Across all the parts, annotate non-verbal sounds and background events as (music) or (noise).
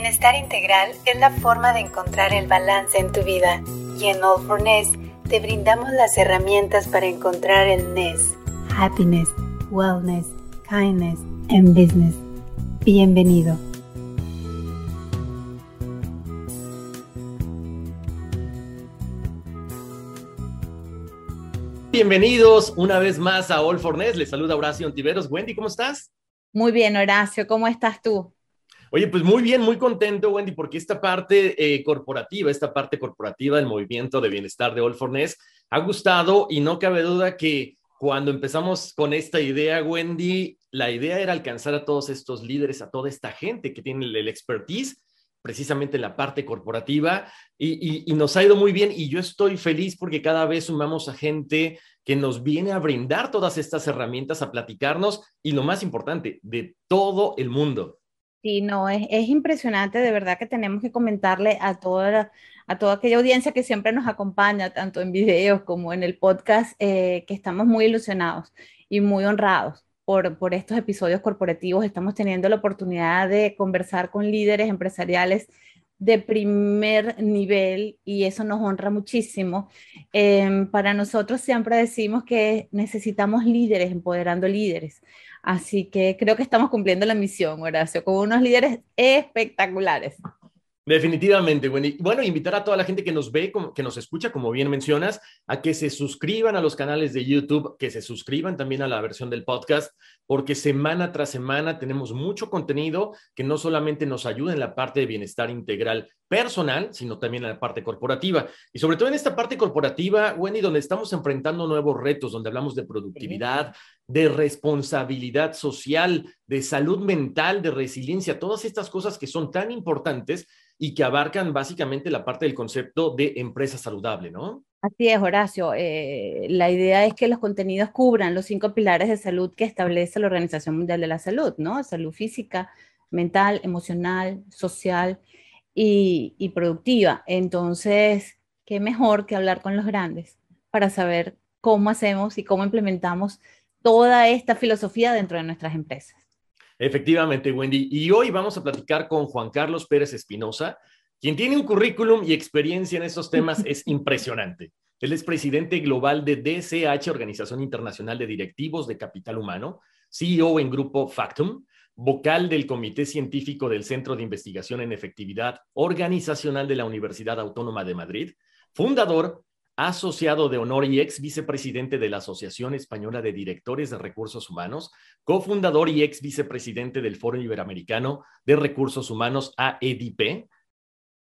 Bienestar integral es la forma de encontrar el balance en tu vida y en All for Ness te brindamos las herramientas para encontrar el Ness. Happiness, Wellness, Kindness and Business. Bienvenido. Bienvenidos una vez más a All for Ness. Les saluda Horacio Ontiveros. Wendy, ¿cómo estás? Muy bien, Horacio. ¿Cómo estás tú? Oye, pues muy bien, muy contento, Wendy, porque esta parte eh, corporativa, esta parte corporativa del movimiento de bienestar de All for Ness ha gustado y no cabe duda que cuando empezamos con esta idea, Wendy, la idea era alcanzar a todos estos líderes, a toda esta gente que tiene el expertise precisamente en la parte corporativa y, nos ha ido muy bien y yo estoy feliz porque cada vez sumamos a gente que nos viene a brindar todas estas herramientas, a platicarnos y lo más importante, de todo el mundo. Sí, no, es, es impresionante, de verdad que tenemos que comentarle a toda, a toda aquella audiencia que siempre nos acompaña, tanto en videos como en el podcast, eh, que estamos muy ilusionados y muy honrados por, por estos episodios corporativos. Estamos teniendo la oportunidad de conversar con líderes empresariales de primer nivel y eso nos honra muchísimo. Em, para nosotros siempre decimos que necesitamos líderes empoderando líderes. Así que creo que estamos cumpliendo la misión, Horacio, con unos líderes espectaculares. Definitivamente, bueno, invitar a toda la gente que nos ve, que nos escucha, como bien mencionas, a que se suscriban a los canales de YouTube, que se suscriban también a la versión del podcast, porque semana tras semana tenemos mucho contenido que no solamente nos ayuda en la parte de bienestar integral personal, sino también la parte corporativa. Y sobre todo en esta parte corporativa, Wendy, donde estamos enfrentando nuevos retos, donde hablamos de productividad, de responsabilidad social, de salud mental, de resiliencia, todas estas cosas que son tan importantes y que abarcan básicamente la parte del concepto de empresa saludable, ¿no? Así es, Horacio. Eh, la idea es que los contenidos cubran los cinco pilares de salud que establece la Organización Mundial de la Salud, ¿no? Salud física, mental, emocional, social y, y productiva. Entonces, qué mejor que hablar con los grandes para saber cómo hacemos y cómo implementamos toda esta filosofía dentro de nuestras empresas. Efectivamente, Wendy. Y hoy vamos a platicar con Juan Carlos Pérez Espinosa, quien tiene un currículum y experiencia en estos temas (laughs) es impresionante. Él es presidente global de DCH, Organización Internacional de Directivos de Capital Humano, CEO en Grupo Factum, vocal del Comité Científico del Centro de Investigación en Efectividad Organizacional de la Universidad Autónoma de Madrid, fundador asociado de honor y ex vicepresidente de la Asociación Española de Directores de Recursos Humanos, cofundador y ex vicepresidente del Foro Iberoamericano de Recursos Humanos AEDP.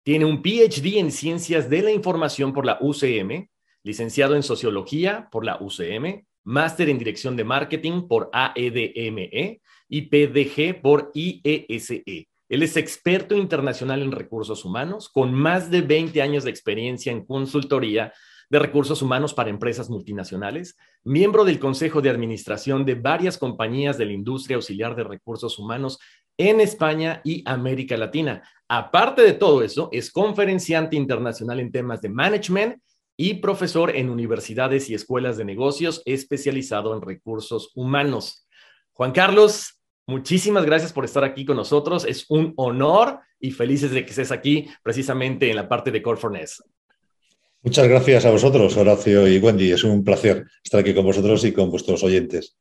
Tiene un PhD en Ciencias de la Información por la UCM, licenciado en Sociología por la UCM, máster en Dirección de Marketing por AEDME y PDG por IESE. E. Él es experto internacional en recursos humanos, con más de 20 años de experiencia en consultoría de Recursos Humanos para Empresas Multinacionales, miembro del Consejo de Administración de varias compañías de la industria auxiliar de recursos humanos en España y América Latina. Aparte de todo eso, es conferenciante internacional en temas de management y profesor en universidades y escuelas de negocios especializado en recursos humanos. Juan Carlos, muchísimas gracias por estar aquí con nosotros. Es un honor y felices de que estés aquí precisamente en la parte de Core Muchas gracias a vosotros, Horacio y Wendy. Es un placer estar aquí con vosotros y con vuestros oyentes.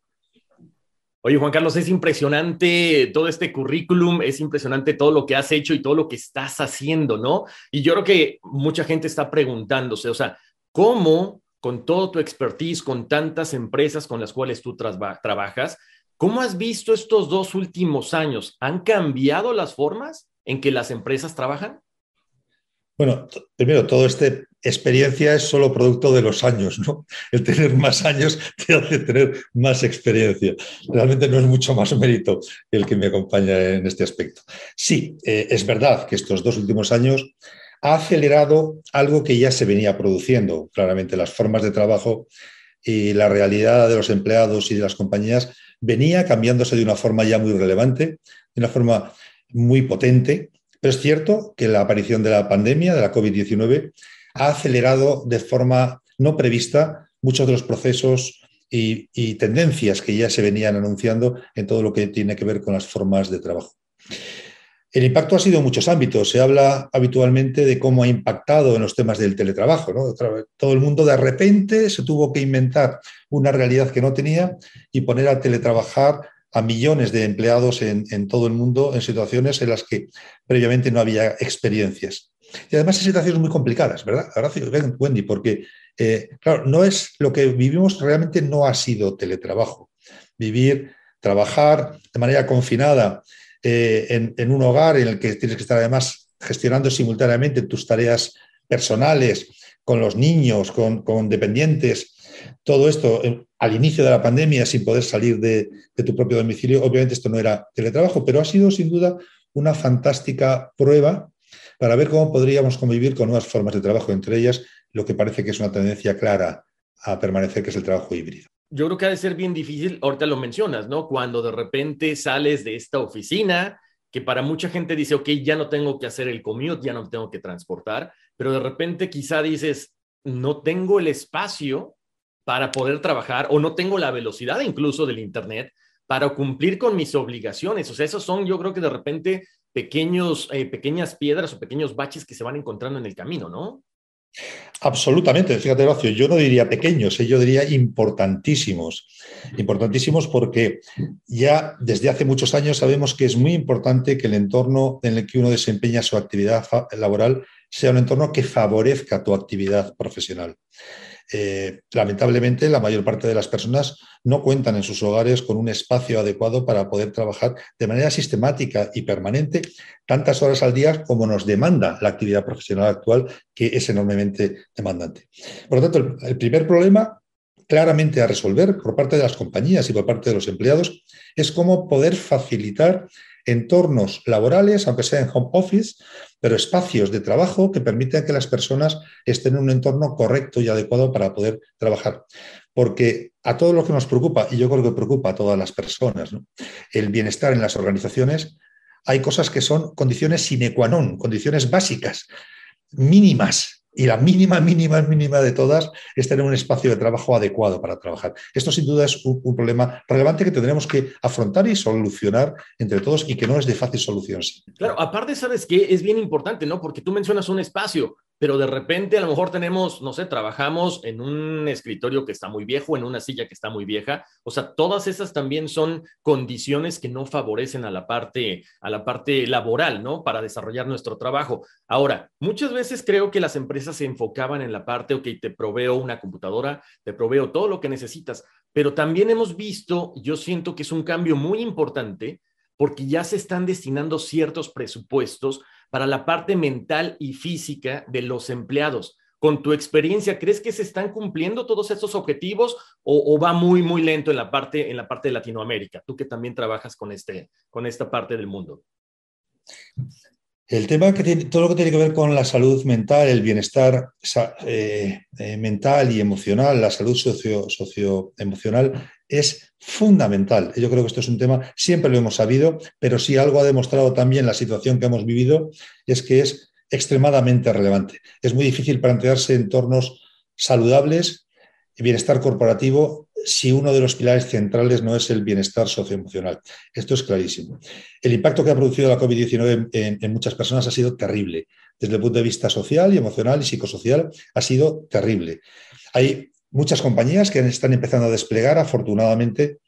Oye, Juan Carlos, es impresionante todo este currículum, es impresionante todo lo que has hecho y todo lo que estás haciendo, ¿no? Y yo creo que mucha gente está preguntándose, o sea, ¿cómo con todo tu expertise, con tantas empresas con las cuales tú trabajas, cómo has visto estos dos últimos años? ¿Han cambiado las formas en que las empresas trabajan? Bueno, primero, toda esta experiencia es solo producto de los años, ¿no? (laughs) El tener más años te hace tener más experiencia. Realmente no es mucho más mérito el que me acompaña en este aspecto. Sí, eh, es verdad que estos dos últimos años ha acelerado algo que ya se venía produciendo. Claramente las formas de trabajo y la realidad de los empleados y de las compañías venía cambiándose de una forma ya muy relevante, de una forma muy potente pero es cierto que la aparición de la pandemia, de la COVID-19, ha acelerado de forma no prevista muchos de los procesos y, tendencias que ya se venían anunciando en todo lo que tiene que ver con las formas de trabajo. El impacto ha sido en muchos ámbitos. Se habla habitualmente de cómo ha impactado en los temas del teletrabajo. Todo el mundo de repente se tuvo que inventar una realidad que no tenía y poner a teletrabajar a millones de empleados en, todo el mundo en situaciones en las que previamente no había experiencias. Y además en situaciones muy complicadas, ¿verdad? Gracias, Wendy, porque, eh, claro, no es lo que vivimos realmente no ha sido teletrabajo. Vivir, trabajar de manera confinada eh, en, un hogar en el que tienes que estar además gestionando simultáneamente tus tareas personales con los niños, con, con dependientes, todo esto eh, al inicio de la pandemia sin poder salir de, tu propio domicilio. Obviamente esto no era teletrabajo, pero ha sido sin duda una fantástica prueba para ver cómo podríamos convivir con nuevas formas de trabajo, entre ellas lo que parece que es una tendencia clara a permanecer, que es el trabajo híbrido. Yo creo que ha de ser bien difícil, ahorita lo mencionas, ¿no? Cuando de repente sales de esta oficina, que para mucha gente dice, ok, ya no tengo que hacer el commute, ya no tengo que transportar, pero de repente quizá dices, no tengo el espacio para poder trabajar o no tengo la velocidad incluso del Internet para cumplir con mis obligaciones. O sea, esos son yo creo que de repente pequeños, eh, pequeñas piedras o pequeños baches que se van encontrando en el camino, ¿no? Absolutamente, fíjate, Horacio, yo no diría pequeños, eh, yo diría importantísimos. Importantísimos porque ya desde hace muchos años sabemos que es muy importante que el entorno en el que uno desempeña su actividad laboral sea un entorno que favorezca tu actividad profesional. Eh, lamentablemente, la mayor parte de las personas no cuentan en sus hogares con un espacio adecuado para poder trabajar de manera sistemática y permanente tantas horas al día como nos demanda la actividad profesional actual, que es enormemente demandante. Por lo tanto, el primer problema claramente a resolver por parte de las compañías y por parte de los empleados es cómo poder facilitar entornos laborales, aunque sea en home office, pero espacios de trabajo que permitan que las personas estén en un entorno correcto y adecuado para poder trabajar. Porque a todo lo que nos preocupa, y yo creo que preocupa a todas las personas, el bienestar en las organizaciones, hay cosas que son condiciones sine qua non, condiciones básicas, mínimas, y la mínima, mínima, mínima de todas es tener un espacio de trabajo adecuado para trabajar. Esto sin duda es un, problema relevante que tendremos que afrontar y solucionar entre todos y que no es de fácil solución. Claro, aparte, ¿sabes qué? Es bien importante, ¿no? Porque tú mencionas un espacio, pero de repente a lo mejor tenemos, no sé, trabajamos en un escritorio que está muy viejo, en una silla que está muy vieja. O sea, todas esas también son condiciones que no favorecen a la parte, a la parte laboral, ¿no? Para desarrollar nuestro trabajo. Ahora, muchas veces creo que las empresas se enfocaban en la parte, ok, te proveo una computadora, te proveo todo lo que necesitas, pero también hemos visto, yo siento que es un cambio muy importante porque ya se están destinando ciertos presupuestos para la parte mental y física de los empleados. Con tu experiencia, ¿crees que se están cumpliendo todos estos objetivos o, va muy, muy lento en la, parte, en la parte de Latinoamérica? Tú que también trabajas con, este, con esta parte del mundo. El tema que tiene, todo lo que tiene que ver con la salud mental, el bienestar eh, eh, mental y emocional, la salud socio, socioemocional, es fundamental. Yo creo que esto es un tema, siempre lo hemos sabido, pero si algo ha demostrado también la situación que hemos vivido, es que es extremadamente relevante. Es muy difícil plantearse entornos saludables bienestar corporativo si uno de los pilares centrales no es el bienestar socioemocional. Esto es clarísimo. El impacto que ha producido la COVID-19 en, muchas personas ha sido terrible. Desde el punto de vista social y emocional y psicosocial ha sido terrible. Hay muchas compañías que están empezando a desplegar, afortunadamente,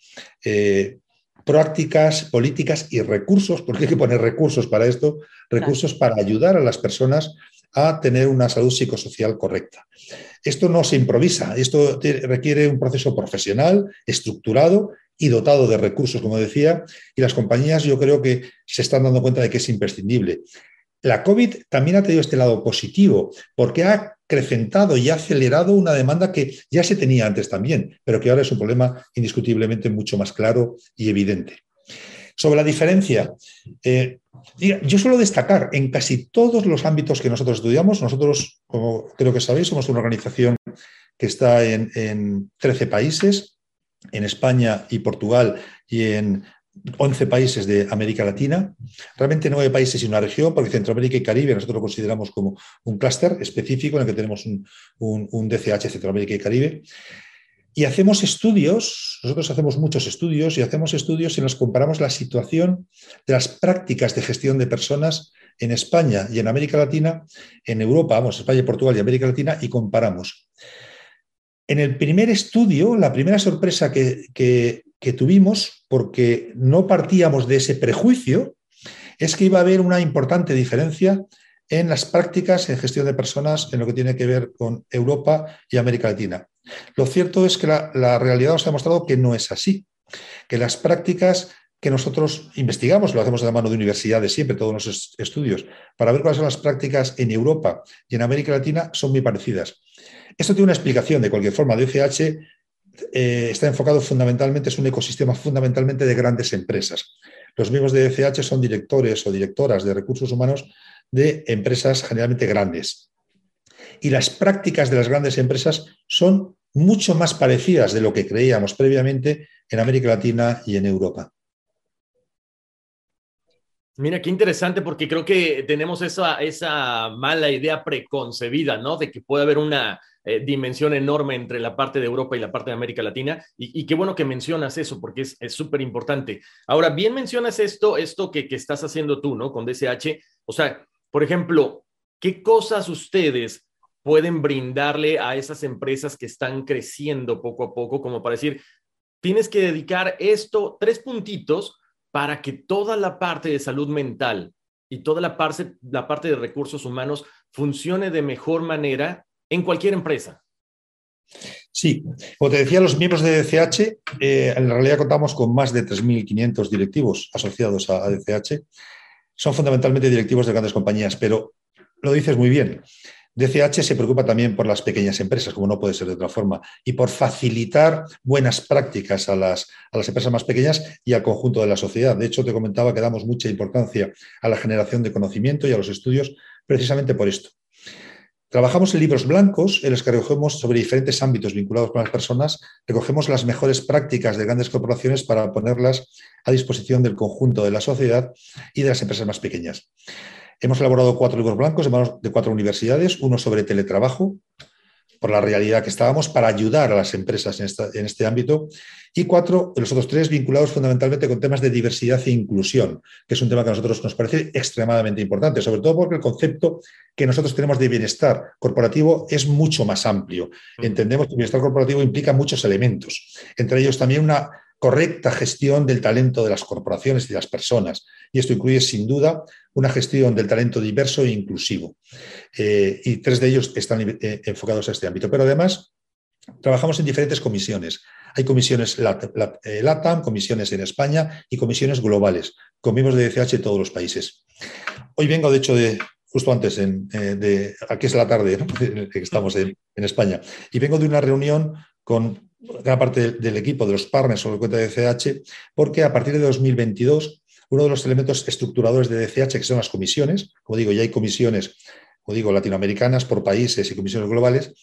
eh, prácticas, políticas y recursos, porque hay que poner recursos para esto, recursos para ayudar a las personas a tener una salud psicosocial correcta. Esto no se improvisa, esto requiere un proceso profesional, estructurado y dotado de recursos, como decía, y las compañías yo creo que se están dando cuenta de que es imprescindible. La COVID también ha tenido este lado positivo, porque ha acrecentado y ha acelerado una demanda que ya se tenía antes también, pero que ahora es un problema indiscutiblemente mucho más claro y evidente. Sobre la diferencia, eh, yo suelo destacar en casi todos los ámbitos que nosotros estudiamos, nosotros, como creo que sabéis, somos una organización que está en, en 13 países, en España y Portugal y en 11 países de América Latina, realmente nueve países y una región, porque Centroamérica y Caribe nosotros lo consideramos como un clúster específico en el que tenemos un, un, DCH Centroamérica y Caribe. Y hacemos estudios, nosotros hacemos muchos estudios y hacemos estudios en los que comparamos la situación de las prácticas de gestión de personas en España y en América Latina, en Europa, vamos, España, Portugal y América Latina, y comparamos. En el primer estudio, la primera sorpresa que tuvimos, porque no partíamos de ese prejuicio, es que iba a haber una importante diferencia en las prácticas en gestión de personas en lo que tiene que ver con Europa y América Latina. Lo cierto es que la, realidad nos ha demostrado que no es así, que las prácticas que nosotros investigamos, lo hacemos de la mano de universidades siempre, todos los estudios, para ver cuáles son las prácticas en Europa y en América Latina, son muy parecidas. Esto tiene una explicación, de cualquier forma, DCH eh, está enfocado fundamentalmente, es un ecosistema fundamentalmente de grandes empresas. Los miembros de DCH son directores o directoras de recursos humanos de empresas generalmente grandes. Y las prácticas de las grandes empresas son mucho más parecidas de lo que creíamos previamente en América Latina y en Europa. Mira, qué interesante porque creo que tenemos esa, esa mala idea preconcebida, ¿no? De que puede haber una eh, dimensión enorme entre la parte de Europa y la parte de América Latina. Y, qué bueno que mencionas eso porque es súper importante. Ahora, bien mencionas esto, esto que, que estás haciendo tú, ¿no? Con DSH. O sea, por ejemplo, ¿qué cosas ustedes pueden brindarle a esas empresas que están creciendo poco a poco, como para decir, tienes que dedicar esto, tres puntitos, para que toda la parte de salud mental y toda la parte, la parte de recursos humanos funcione de mejor manera en cualquier empresa. Sí, como te decía, los miembros de DCH, eh, en realidad contamos con más de 3.500 directivos asociados a, a DCH. Son fundamentalmente directivos de grandes compañías, pero lo dices muy bien. DCH se preocupa también por las pequeñas empresas, como no puede ser de otra forma, y por facilitar buenas prácticas a las, a las empresas más pequeñas y al conjunto de la sociedad. De hecho, te comentaba que damos mucha importancia a la generación de conocimiento y a los estudios precisamente por esto. Trabajamos en libros blancos en los que recogemos sobre diferentes ámbitos vinculados con las personas, recogemos las mejores prácticas de grandes corporaciones para ponerlas a disposición del conjunto de la sociedad y de las empresas más pequeñas. Hemos elaborado cuatro libros blancos de manos de cuatro universidades, uno sobre teletrabajo, por la realidad que estábamos, para ayudar a las empresas en, este ámbito, y cuatro, los otros tres, vinculados fundamentalmente con temas de diversidad e inclusión, que es un tema que a nosotros nos parece extremadamente importante, sobre todo porque el concepto que nosotros tenemos de bienestar corporativo es mucho más amplio. Entendemos que el bienestar corporativo implica muchos elementos, entre ellos también una correcta gestión del talento de las corporaciones y de las personas. Y esto incluye, sin duda, una gestión del talento diverso e inclusivo. Eh, y tres de ellos están eh, enfocados a este ámbito. Pero además, trabajamos en diferentes comisiones. Hay comisiones eh, LATAM, comisiones en España y comisiones globales, con de DCH en todos los países. Hoy vengo, de hecho, de, justo antes, de, aquí es la tarde, (laughs) estamos en, en España, y vengo de una reunión con gran parte del equipo, de los partners sobre cuenta de DCH, porque a partir de 2022, uno de los elementos estructuradores de DCH, que son las comisiones, como digo, ya hay comisiones, como digo, latinoamericanas por países y comisiones globales,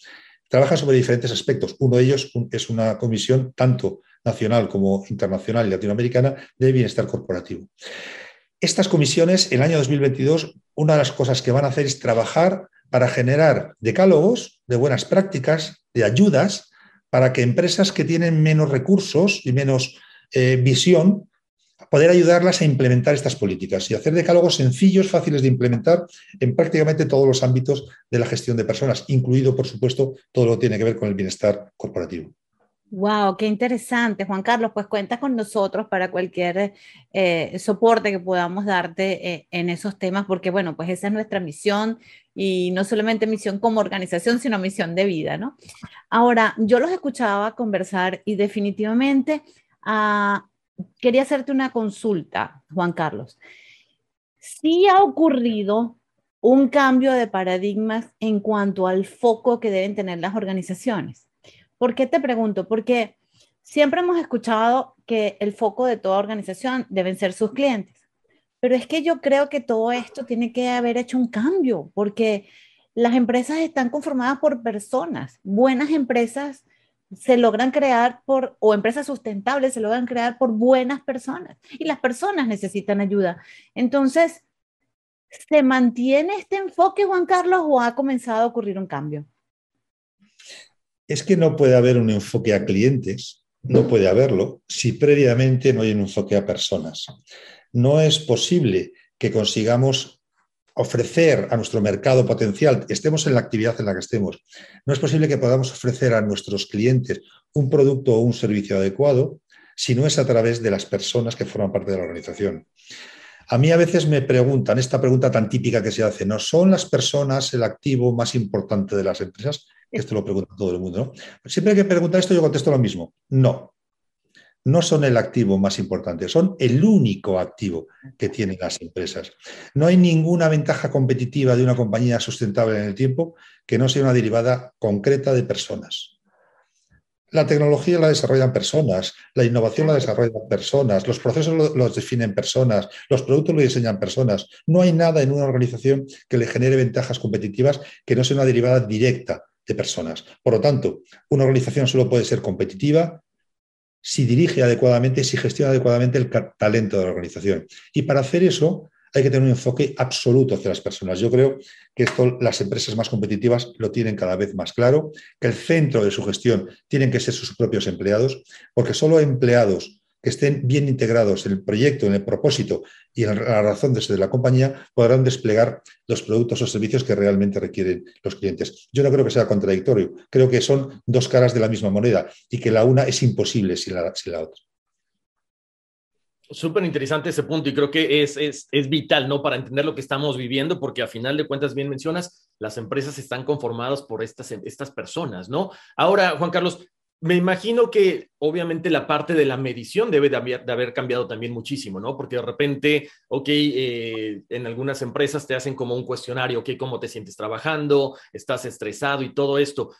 trabajan sobre diferentes aspectos. Uno de ellos es una comisión tanto nacional como internacional y latinoamericana de bienestar corporativo. Estas comisiones, el año 2022, una de las cosas que van a hacer es trabajar para generar decálogos de buenas prácticas, de ayudas para que empresas que tienen menos recursos y menos eh, visión, poder ayudarlas a implementar estas políticas y hacer decálogos sencillos, fáciles de implementar en prácticamente todos los ámbitos de la gestión de personas, incluido, por supuesto, todo lo que tiene que ver con el bienestar corporativo. Wow, qué interesante, Juan Carlos. Pues cuenta con nosotros para cualquier eh, soporte que podamos darte eh, en esos temas, porque bueno, pues esa es nuestra misión y no solamente misión como organización, sino misión de vida, ¿no? Ahora, yo los escuchaba conversar y definitivamente ah, quería hacerte una consulta, Juan Carlos. Sí ha ocurrido un cambio de paradigmas en cuanto al foco que deben tener las organizaciones. ¿Por qué te pregunto? Porque siempre hemos escuchado que el foco de toda organización deben ser sus clientes. Pero es que yo creo que todo esto tiene que haber hecho un cambio, porque las empresas están conformadas por personas. Buenas empresas se logran crear por, o empresas sustentables se logran crear por buenas personas. Y las personas necesitan ayuda. Entonces, ¿se mantiene este enfoque, Juan Carlos, o ha comenzado a ocurrir un cambio? Es que no puede haber un enfoque a clientes, no puede haberlo, si previamente no hay un enfoque a personas no es posible que consigamos ofrecer a nuestro mercado potencial, estemos en la actividad en la que estemos, no es posible que podamos ofrecer a nuestros clientes un producto o un servicio adecuado si no es a través de las personas que forman parte de la organización. A mí a veces me preguntan, esta pregunta tan típica que se hace, ¿no son las personas el activo más importante de las empresas? Esto lo pregunta todo el mundo, ¿no? Siempre que pregunta esto yo contesto lo mismo, no no son el activo más importante, son el único activo que tienen las empresas. No hay ninguna ventaja competitiva de una compañía sustentable en el tiempo que no sea una derivada concreta de personas. La tecnología la desarrollan personas, la innovación la desarrollan personas, los procesos los definen personas, los productos los diseñan personas. No hay nada en una organización que le genere ventajas competitivas que no sea una derivada directa de personas. Por lo tanto, una organización solo puede ser competitiva si dirige adecuadamente, si gestiona adecuadamente el talento de la organización. Y para hacer eso hay que tener un enfoque absoluto hacia las personas. Yo creo que esto las empresas más competitivas lo tienen cada vez más claro, que el centro de su gestión tienen que ser sus propios empleados, porque solo empleados que estén bien integrados en el proyecto, en el propósito y en la razón de ser de la compañía, podrán desplegar los productos o servicios que realmente requieren los clientes. Yo no creo que sea contradictorio, creo que son dos caras de la misma moneda y que la una es imposible sin la, otra. Súper interesante ese punto y creo que es, es, es, vital, ¿no? Para entender lo que estamos viviendo, porque a final de cuentas, bien mencionas, las empresas están conformadas por estas, estas personas, ¿no? Ahora, Juan Carlos, me imagino que obviamente la parte de la medición debe de haber, cambiado también muchísimo, ¿no? Porque de repente, ok, eh, en algunas empresas te hacen como un cuestionario, ok, ¿cómo te sientes trabajando? ¿Estás estresado y todo esto?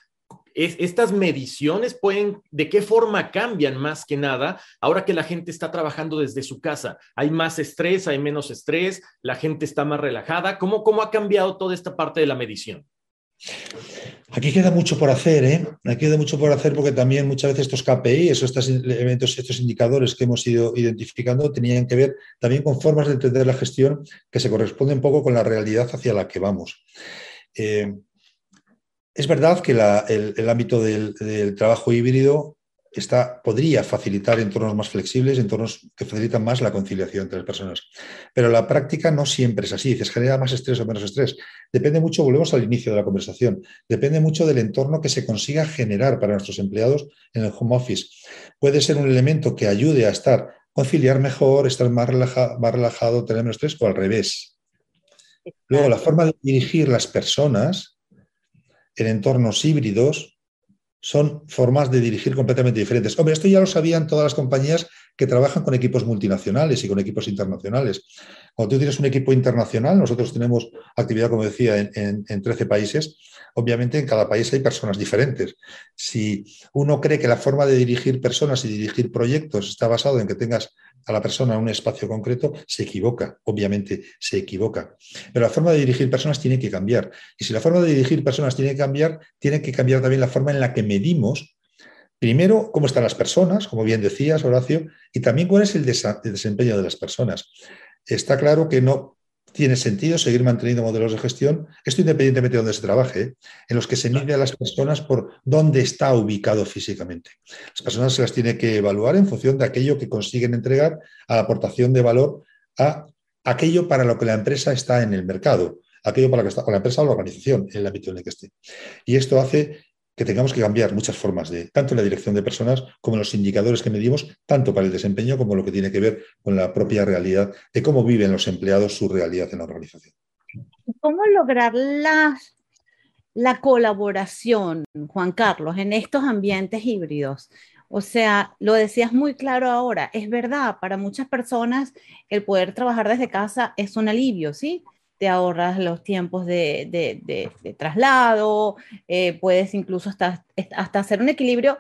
estas mediciones pueden, ¿de qué forma cambian más que nada ahora que la gente está trabajando desde su casa? ¿Hay más estrés, hay menos estrés? ¿La gente está más relajada? ¿Cómo, cómo ha cambiado toda esta parte de la medición? Aquí queda mucho por hacer, ¿eh? Aquí queda mucho por hacer porque también muchas veces estos KPI, estos elementos, estos indicadores que hemos ido identificando tenían que ver también con formas de entender la gestión que se corresponden un poco con la realidad hacia la que vamos. Eh, es verdad que el, ámbito del, del trabajo híbrido podría facilitar entornos más flexibles, entornos que facilitan más la conciliación entre las personas. Pero la práctica no siempre es así. ¿Se genera más estrés o menos estrés? Depende mucho, volvemos al inicio de la conversación, depende mucho del entorno que se consiga generar para nuestros empleados en el home office. Puede ser un elemento que ayude a estar, conciliar mejor, estar más, más relajado, tener menos estrés o al revés. Luego, la forma de dirigir las personas en entornos híbridos son formas de dirigir completamente diferentes. Hombre, esto ya lo sabían todas las compañías que trabajan con equipos multinacionales y con equipos internacionales. Cuando tú tienes un equipo internacional, nosotros tenemos actividad, como decía, en, 13 países, obviamente en cada país hay personas diferentes. Si uno cree que la forma de dirigir personas y dirigir proyectos está basado en que tengas a la persona en un espacio concreto, se equivoca, obviamente se equivoca. Pero la forma de dirigir personas tiene que cambiar. Y si la forma de dirigir personas tiene que cambiar, tiene que cambiar también la forma en la que medimos, primero, cómo están las personas, como bien decías, Horacio, y también cuál es el, desempeño de las personas. Está claro que no tiene sentido seguir manteniendo modelos de gestión, esto independientemente de dónde se trabaje, ¿eh? en los que se mide a las personas por dónde está ubicado físicamente. Las personas se las tiene que evaluar en función de aquello que consiguen entregar a la aportación de valor a aquello para lo que la empresa está en el mercado, aquello para lo que está con la empresa o la organización en el ámbito en el que esté. Y esto hace que tengamos que cambiar muchas formas de, tanto la dirección de personas como los indicadores que medimos, tanto para el desempeño como lo que tiene que ver con la propia realidad de cómo viven los empleados su realidad en la organización. ¿Cómo lograr la, la colaboración, Juan Carlos, en estos ambientes híbridos? O sea, lo decías muy claro ahora, es verdad, para muchas personas el poder trabajar desde casa es un alivio, ¿sí? Te ahorras los tiempos de, traslado, eh, puedes incluso hasta, hasta hacer un equilibrio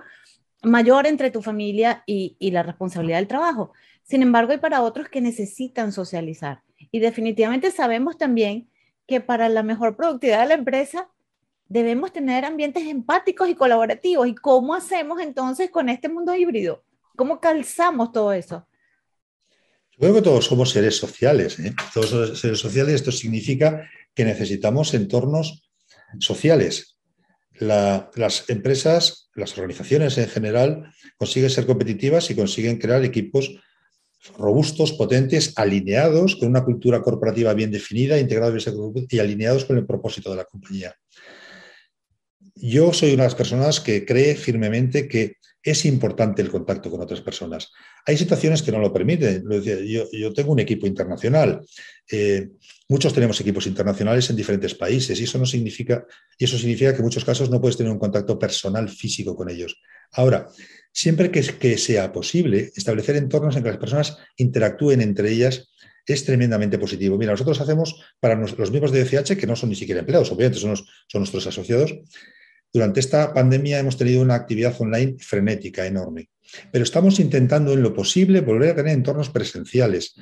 mayor entre tu familia y, la responsabilidad del trabajo. Sin embargo, hay para otros que necesitan socializar. Y definitivamente sabemos también que para la mejor productividad de la empresa debemos tener ambientes empáticos y colaborativos. ¿Y cómo hacemos entonces con este mundo híbrido? ¿Cómo calzamos todo eso? Creo que todos somos seres sociales. ¿eh? Todos somos seres sociales. Esto significa que necesitamos entornos sociales. las empresas, las organizaciones en general, consiguen ser competitivas y consiguen crear equipos robustos, potentes, alineados con una cultura corporativa bien definida, integrados y alineados con el propósito de la compañía. Yo soy una de las personas que cree firmemente que es importante el contacto con otras personas. Hay situaciones que no lo permiten. Yo, tengo un equipo internacional. Eh, muchos tenemos equipos internacionales en diferentes países y eso, no significa, y eso significa que en muchos casos no puedes tener un contacto personal físico con ellos. Ahora, siempre que, sea posible, establecer entornos en que las personas interactúen entre ellas es tremendamente positivo. Mira, nosotros hacemos para los miembros de DCH, que no son ni siquiera empleados, obviamente son nuestros asociados, durante esta pandemia hemos tenido una actividad online frenética, enorme, pero estamos intentando en lo posible volver a tener entornos presenciales,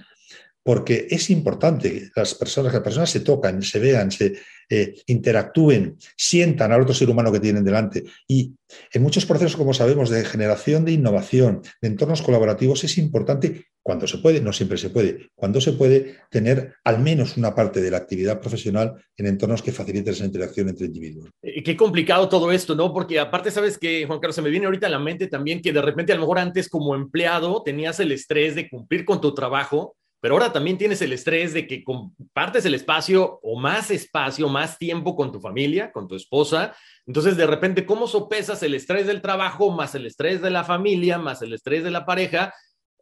porque es importante que las personas, que las personas se tocan, se vean, se eh, interactúen, sientan al otro ser humano que tienen delante. Y en muchos procesos, como sabemos, de generación de innovación, de entornos colaborativos, es importante, cuando se puede, no siempre se puede, cuando se puede tener al menos una parte de la actividad profesional en entornos que faciliten esa interacción entre individuos. Eh, qué complicado todo esto, ¿no? Porque aparte, sabes que, Juan Carlos, se me viene ahorita a la mente también que de repente a lo mejor antes como empleado tenías el estrés de cumplir con tu trabajo pero ahora también tienes el estrés de que compartes el espacio o más espacio, más tiempo con tu familia, con tu esposa. Entonces, de repente, ¿cómo sopesas el estrés del trabajo más el estrés de la familia, más el estrés de la pareja?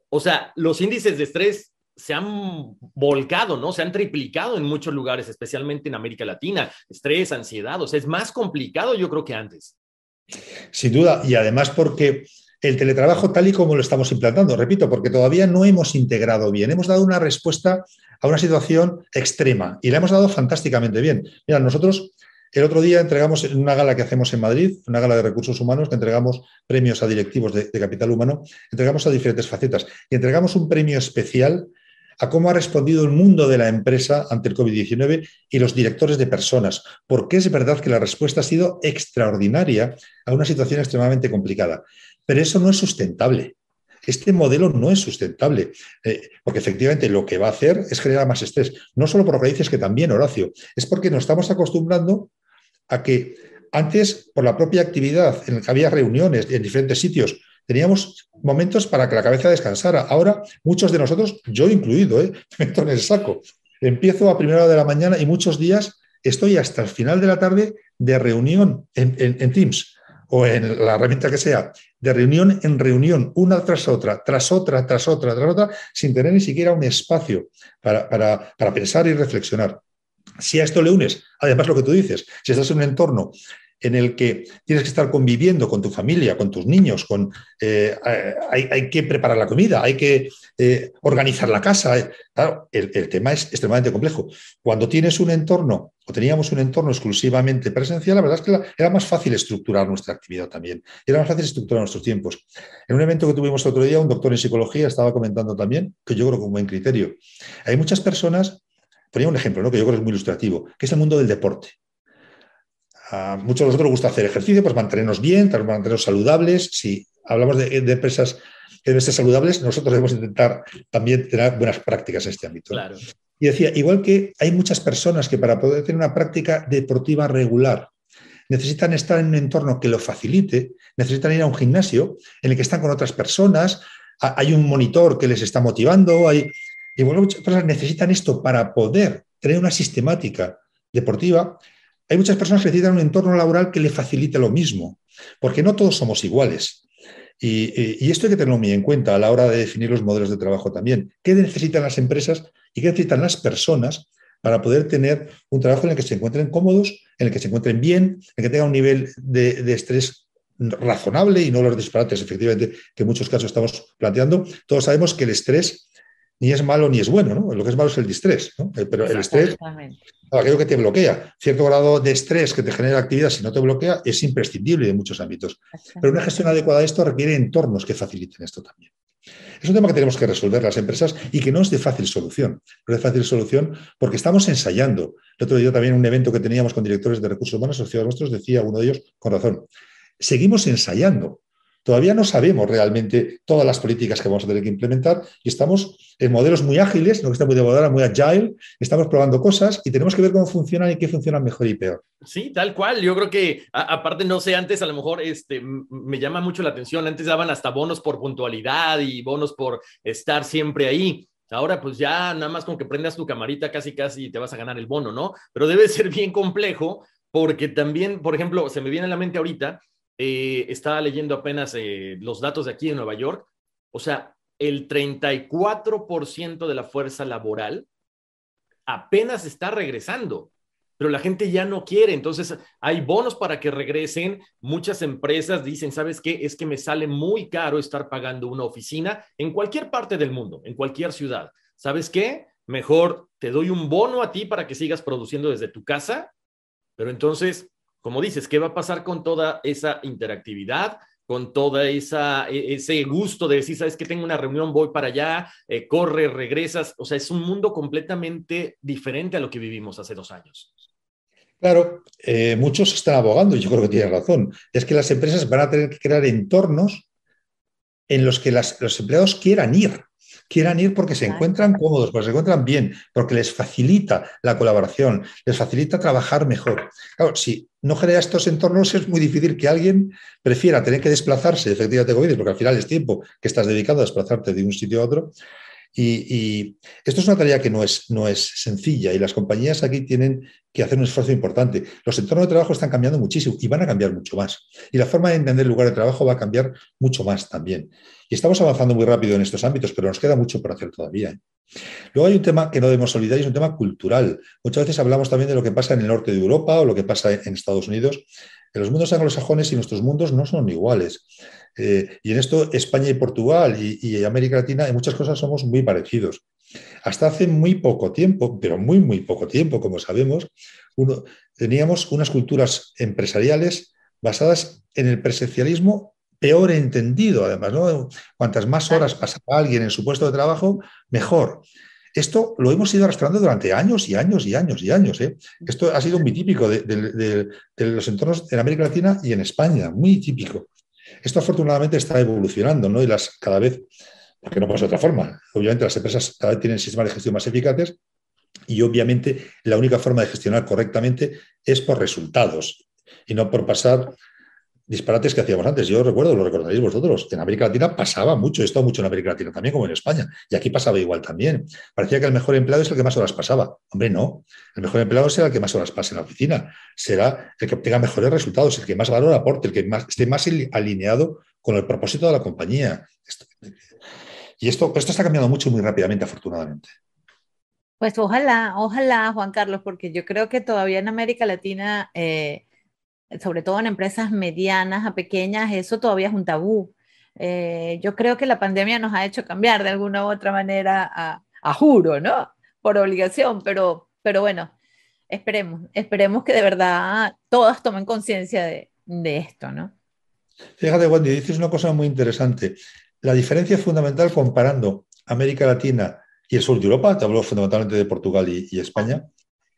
O sea, los índices de estrés se han volcado, ¿no? Se han triplicado en muchos lugares, especialmente en América Latina. Estrés, ansiedad, o sea, es más complicado yo creo que antes. Sin duda, y además porque el teletrabajo tal y como lo estamos implantando, repito, porque todavía no hemos integrado bien, hemos dado una respuesta a una situación extrema y la hemos dado fantásticamente bien. Mira, nosotros el otro día entregamos en una gala que hacemos en Madrid, una gala de recursos humanos, que entregamos premios a directivos de, capital humano, entregamos a diferentes facetas y entregamos un premio especial a cómo ha respondido el mundo de la empresa ante el COVID-19 y los directores de personas, porque es verdad que la respuesta ha sido extraordinaria a una situación extremadamente complicada. Pero eso no es sustentable. Este modelo no es sustentable, eh, porque efectivamente lo que va a hacer es generar más estrés. No solo por lo que dices que también, Horacio, es porque nos estamos acostumbrando a que antes, por la propia actividad en la que había reuniones en diferentes sitios, teníamos momentos para que la cabeza descansara. Ahora, muchos de nosotros, yo incluido, ¿eh? (laughs) me meto en el saco. Empiezo a primera hora de la mañana y muchos días estoy hasta el final de la tarde de reunión en Teams o en la herramienta que sea, de reunión en reunión, una tras otra, tras otra, tras otra, tras otra, sin tener ni siquiera un espacio para, para pensar y reflexionar. Si a esto le unes, además lo que tú dices, si estás en un entorno en el que tienes que estar conviviendo con tu familia, con tus niños, con, eh, hay, que preparar la comida, hay que eh, organizar la casa. Eh, claro, el, tema es extremadamente complejo. Cuando tienes un entorno, o teníamos un entorno exclusivamente presencial, la verdad es que era más fácil estructurar nuestra actividad también. Era más fácil estructurar nuestros tiempos. En un evento que tuvimos otro día, un doctor en psicología estaba comentando también, que yo creo que un buen criterio. Hay muchas personas, ponía un ejemplo, ¿no? que yo creo que es muy ilustrativo, que es el mundo del deporte. A muchos de nosotros nos gusta hacer ejercicio, pues mantenernos bien, mantenernos saludables. Si hablamos de, empresas que deben ser saludables, nosotros debemos intentar también tener buenas prácticas en este ámbito. Y decía, igual que hay muchas personas que para poder tener una práctica deportiva regular necesitan estar en un entorno que lo facilite, necesitan ir a un gimnasio en el que están con otras personas, hay un monitor que les está motivando, hay, y bueno, muchas personas necesitan esto para poder tener una sistemática deportiva hay muchas personas que necesitan un entorno laboral que le facilite lo mismo, porque no todos somos iguales. Y, esto hay que tenerlo muy en cuenta a la hora de definir los modelos de trabajo también. ¿Qué necesitan las empresas y qué necesitan las personas para poder tener un trabajo en el que se encuentren cómodos, en el que se encuentren bien, en el que tengan un nivel de, estrés razonable y no los disparates, efectivamente, que en muchos casos estamos planteando. Todos sabemos que el estrés ni es malo ni es bueno, ¿no? Lo que es malo es el distrés, ¿no? Eh, pero el estrés, aquello que te bloquea, cierto grado de estrés que te genera actividad, si no te bloquea, es imprescindible en muchos ámbitos. Pero una gestión adecuada de esto requiere entornos que faciliten esto también. Es un tema que tenemos que resolver las empresas y que no es de fácil solución. No es de fácil solución porque estamos ensayando. El otro día también un evento que teníamos con directores de recursos humanos asociados nuestros decía uno de ellos con razón. Seguimos ensayando. Todavía no sabemos realmente todas las políticas que vamos a tener que implementar y estamos en modelos muy ágiles, no que está muy de moda, muy agile, estamos probando cosas y tenemos que ver cómo funcionan y qué funcionan mejor y peor. Sí, tal cual. Yo creo que, aparte, no sé, antes a lo mejor este, me llama mucho la atención, antes daban hasta bonos por puntualidad y bonos por estar siempre ahí. Ahora, pues ya nada más con que prendas tu camarita, casi casi te vas a ganar el bono, ¿no? Pero debe (laughs) ser bien complejo porque también, por ejemplo, se me viene a la mente ahorita eh, estaba leyendo apenas eh, los datos de aquí en Nueva York, o sea, el 34% de la fuerza laboral apenas está regresando, pero la gente ya no quiere, entonces hay bonos para que regresen, muchas empresas dicen, ¿sabes qué? Es que me sale muy caro estar pagando una oficina en cualquier parte del mundo, en cualquier ciudad. ¿Sabes qué? Mejor te doy un bono a ti para que sigas produciendo desde tu casa, pero entonces como dices, ¿qué va a pasar con toda esa interactividad? con toda esa e, ese gusto de decir, sabes que tengo una reunión, voy para allá, eh, corre, regresas, o sea, es un mundo completamente diferente a lo que vivimos hace dos años. Claro, eh, muchos están abogando, y yo creo que tienen razón, es que las empresas van a tener que crear entornos en los que los empleados quieran ir quieran ir porque se encuentran cómodos, porque se encuentran bien, porque les facilita la colaboración, les facilita trabajar mejor. Claro, si no genera estos entornos es muy difícil que alguien prefiera tener que desplazarse, efectivamente, como porque al final es tiempo que estás dedicado a desplazarte de un sitio a otro. Y, esto es una tarea que no es, no es sencilla y las compañías aquí tienen que hacer un esfuerzo importante. Los entornos de trabajo están cambiando muchísimo y van a cambiar mucho más. Y la forma de entender el lugar de trabajo va a cambiar mucho más también. Y estamos avanzando muy rápido en estos ámbitos, pero nos queda mucho por hacer todavía. ¿eh? Luego hay un tema que no debemos olvidar y es un tema cultural. Muchas veces hablamos también de lo que pasa en el norte de Europa o lo que pasa en Estados Unidos. En los mundos anglosajones y nuestros mundos no son iguales. Eh, y en esto España y Portugal y, América Latina en muchas cosas somos muy parecidos. Hasta hace muy poco tiempo, pero muy, muy poco tiempo, como sabemos, teníamos unas culturas empresariales basadas en el presencialismo peor entendido, además, ¿no? Cuantas más horas pasaba alguien en su puesto de trabajo, mejor. Esto lo hemos ido arrastrando durante años y años y años y años. ¿eh? Esto ha sido muy típico de, de, los entornos en América Latina y en España, muy típico. Esto afortunadamente está evolucionando, ¿no? Y las cada vez, porque no pasa de otra forma. Obviamente las empresas cada vez tienen sistemas de gestión más eficaces y obviamente la única forma de gestionar correctamente es por resultados y no por pasar disparates que hacíamos antes. Yo recuerdo, lo recordaréis vosotros, en América Latina pasaba mucho, he estado mucho en América Latina también, como en España, y aquí pasaba igual también. Parecía que el mejor empleado es el que más horas pasaba. Hombre, no, el mejor empleado será el que más horas pase en la oficina, será el que obtenga mejores resultados, el que más valor aporte, el que más, esté más alineado con el propósito de la compañía. Y esto, esto está cambiando mucho muy rápidamente, afortunadamente. Pues ojalá, ojalá, Juan Carlos, porque yo creo que todavía en América Latina... Eh, sobre todo en empresas medianas a pequeñas, eso todavía es un tabú. Eh, yo creo que la pandemia nos ha hecho cambiar de alguna u otra manera a, juro, ¿no? Por obligación, pero, pero bueno, esperemos, esperemos que de verdad todas tomen conciencia de, esto, ¿no? Fíjate, Wendy, dices una cosa muy interesante. La diferencia fundamental comparando América Latina y el sur de Europa, te hablo fundamentalmente de Portugal y España,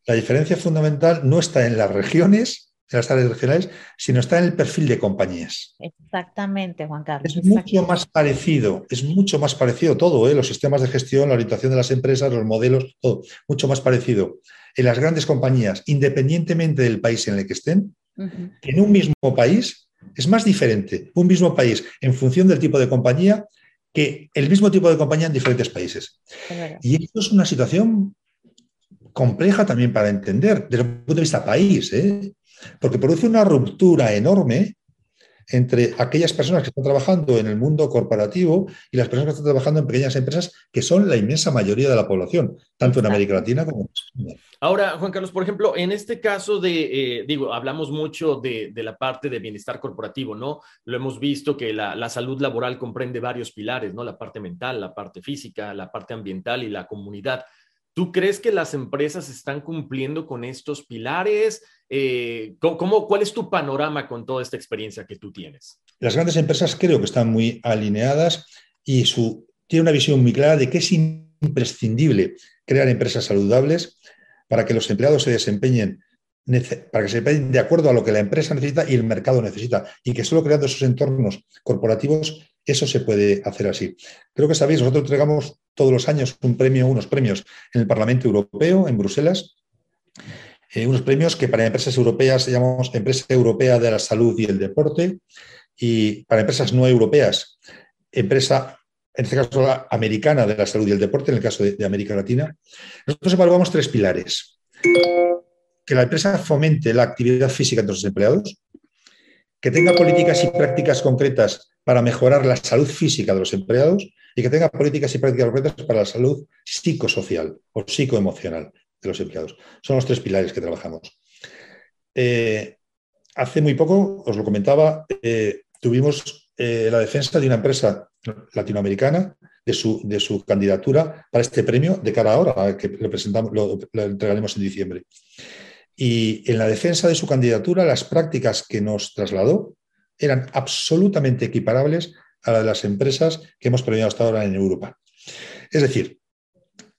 la diferencia fundamental no está en las regiones, las áreas regionales, sino está en el perfil de compañías. Exactamente, Juan Carlos. Es mucho más parecido, es mucho más parecido todo, ¿eh? los sistemas de gestión, la orientación de las empresas, los modelos, todo, mucho más parecido en las grandes compañías, independientemente del país en el que estén, que en un mismo país es más diferente un mismo país en función del tipo de compañía que el mismo tipo de compañía en diferentes países. Y esto es una situación compleja también para entender desde el punto de vista país, ¿eh? Porque produce una ruptura enorme entre aquellas personas que están trabajando en el mundo corporativo y las personas que están trabajando en pequeñas empresas, que son la inmensa mayoría de la población, tanto en América Latina como en España. Ahora, Juan Carlos, por ejemplo, en este caso de, eh, digo, hablamos mucho de, la parte de bienestar corporativo, ¿no? Lo hemos visto que la, la, salud laboral comprende varios pilares, ¿no? La parte mental, la parte física, la parte ambiental y la comunidad. ¿Tú crees que las empresas están cumpliendo con estos pilares? Eh, ¿cómo, ¿Cuál es tu panorama con toda esta experiencia que tú tienes? Las grandes empresas creo que están muy alineadas y su, tiene una visión muy clara de que es imprescindible crear empresas saludables para que los empleados se desempeñen para que se desempeñen de acuerdo a lo que la empresa necesita y el mercado necesita, y que solo creando esos entornos corporativos eso se puede hacer así. Creo que sabéis, nosotros entregamos todos los años un premio, unos premios en el Parlamento Europeo, en Bruselas, eh, unos premios que para empresas europeas llamamos Empresa Europea de la Salud y el Deporte, y para empresas no europeas, empresa, en este caso americana de la salud y el deporte, en el caso de, América Latina. Nosotros evaluamos tres pilares. Que la empresa fomente la actividad física entre sus empleados, que tenga políticas y prácticas concretas para mejorar la salud física de los empleados y que tenga políticas y prácticas concretas para la salud psicosocial o psicoemocional de los empleados. Son los tres pilares que trabajamos. Eh, hace muy poco, os lo comentaba, eh, tuvimos eh, la defensa de una empresa latinoamericana de su, de su, candidatura para este premio de cara ahora, que le presentamos, lo entregaremos en diciembre. Y en la defensa de su candidatura, las prácticas que nos trasladó eran absolutamente equiparables a las de las empresas que hemos premiado hasta ahora en Europa. Es decir,